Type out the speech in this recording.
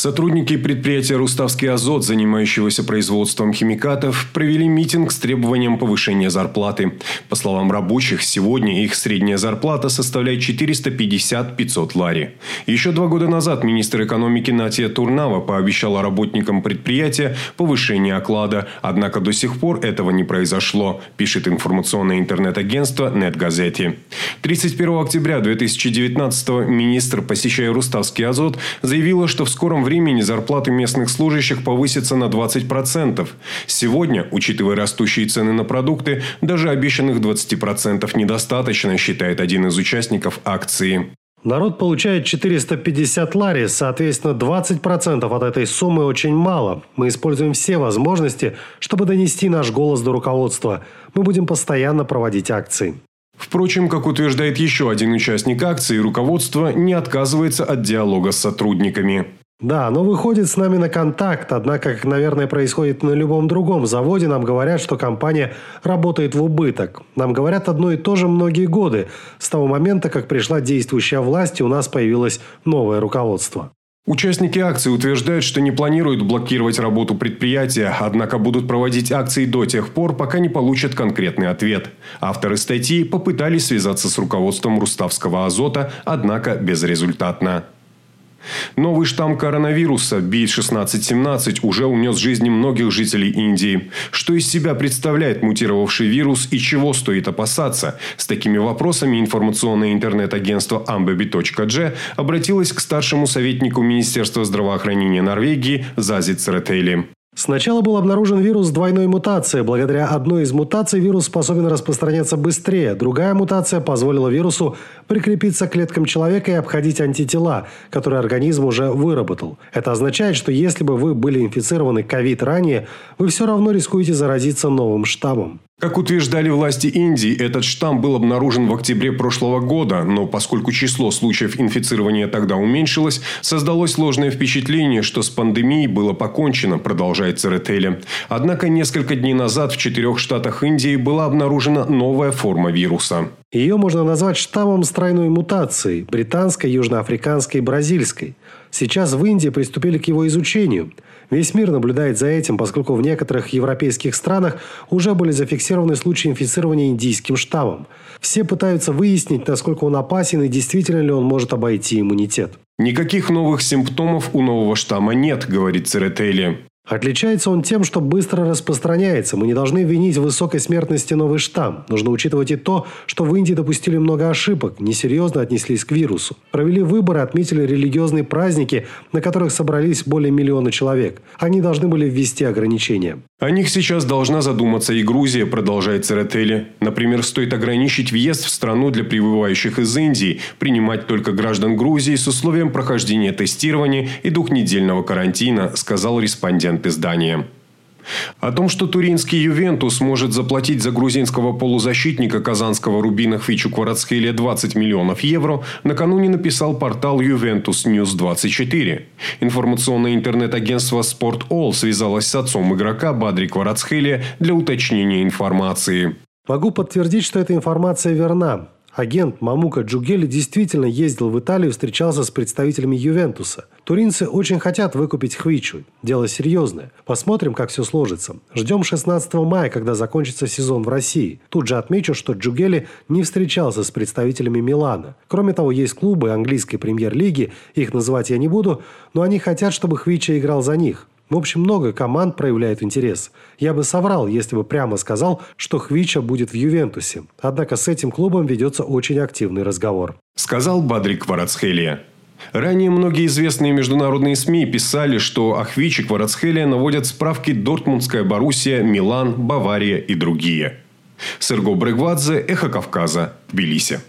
Сотрудники предприятия «Руставский азот», занимающегося производством химикатов, провели митинг с требованием повышения зарплаты. По словам рабочих, сегодня их средняя зарплата составляет 450-500 лари. Еще два года назад министр экономики Натия Турнава пообещала работникам предприятия повышение оклада, однако до сих пор этого не произошло, пишет информационное интернет-агентство «Нетгазети». 31 октября 2019 министр, посещая «Руставский азот», заявила, что в скором скором времени зарплаты местных служащих повысятся на 20%. Сегодня, учитывая растущие цены на продукты, даже обещанных 20% недостаточно, считает один из участников акции. Народ получает 450 лари, соответственно, 20% от этой суммы очень мало. Мы используем все возможности, чтобы донести наш голос до руководства. Мы будем постоянно проводить акции. Впрочем, как утверждает еще один участник акции, руководство не отказывается от диалога с сотрудниками. Да, но выходит с нами на контакт, однако, как, наверное, происходит на любом другом заводе, нам говорят, что компания работает в убыток. Нам говорят одно и то же многие годы. С того момента, как пришла действующая власть, и у нас появилось новое руководство. Участники акции утверждают, что не планируют блокировать работу предприятия, однако будут проводить акции до тех пор, пока не получат конкретный ответ. Авторы статьи попытались связаться с руководством Руставского азота, однако безрезультатно. Новый штамм коронавируса B1617 уже унес жизни многих жителей Индии. Что из себя представляет мутировавший вирус и чего стоит опасаться? С такими вопросами информационное интернет-агентство ambabi.g обратилось к старшему советнику Министерства здравоохранения Норвегии Зази Церетели. Сначала был обнаружен вирус двойной мутации. Благодаря одной из мутаций вирус способен распространяться быстрее. Другая мутация позволила вирусу прикрепиться к клеткам человека и обходить антитела, которые организм уже выработал. Это означает, что если бы вы были инфицированы ковид ранее, вы все равно рискуете заразиться новым штаммом. Как утверждали власти Индии, этот штамм был обнаружен в октябре прошлого года, но поскольку число случаев инфицирования тогда уменьшилось, создалось ложное впечатление, что с пандемией было покончено, продолжает Церетели. Однако несколько дней назад в четырех штатах Индии была обнаружена новая форма вируса. Ее можно назвать штаммом с тройной мутацией – британской, южноафриканской и бразильской. Сейчас в Индии приступили к его изучению. Весь мир наблюдает за этим, поскольку в некоторых европейских странах уже были зафиксированы случаи инфицирования индийским штаммом. Все пытаются выяснить, насколько он опасен и действительно ли он может обойти иммунитет. Никаких новых симптомов у нового штамма нет, говорит Церетели. Отличается он тем, что быстро распространяется. Мы не должны винить в высокой смертности новый штамм. Нужно учитывать и то, что в Индии допустили много ошибок, несерьезно отнеслись к вирусу. Провели выборы, отметили религиозные праздники, на которых собрались более миллиона человек. Они должны были ввести ограничения. О них сейчас должна задуматься и Грузия, продолжает Церетели. Например, стоит ограничить въезд в страну для прибывающих из Индии, принимать только граждан Грузии с условием прохождения тестирования и двухнедельного карантина, сказал респондент издания. О том, что туринский «Ювентус» может заплатить за грузинского полузащитника казанского Рубина Хвичу Кварацхелия 20 миллионов евро, накануне написал портал «Juventus News 24». Информационное интернет-агентство «Спорт All» связалось с отцом игрока Бадри Кварацхелия для уточнения информации. Могу подтвердить, что эта информация верна. Агент Мамука Джугели действительно ездил в Италию и встречался с представителями Ювентуса. Туринцы очень хотят выкупить Хвичу. Дело серьезное. Посмотрим, как все сложится. Ждем 16 мая, когда закончится сезон в России. Тут же отмечу, что Джугели не встречался с представителями Милана. Кроме того, есть клубы английской премьер-лиги, их называть я не буду, но они хотят, чтобы Хвича играл за них. В общем, много команд проявляет интерес. Я бы соврал, если бы прямо сказал, что Хвича будет в Ювентусе. Однако с этим клубом ведется очень активный разговор. Сказал Бадрик Варацхелия. Ранее многие известные международные СМИ писали, что о Хвиче Кварацхелия наводят справки Дортмундская Боруссия, Милан, Бавария и другие. Серго Брегвадзе, Эхо Кавказа, Тбилиси.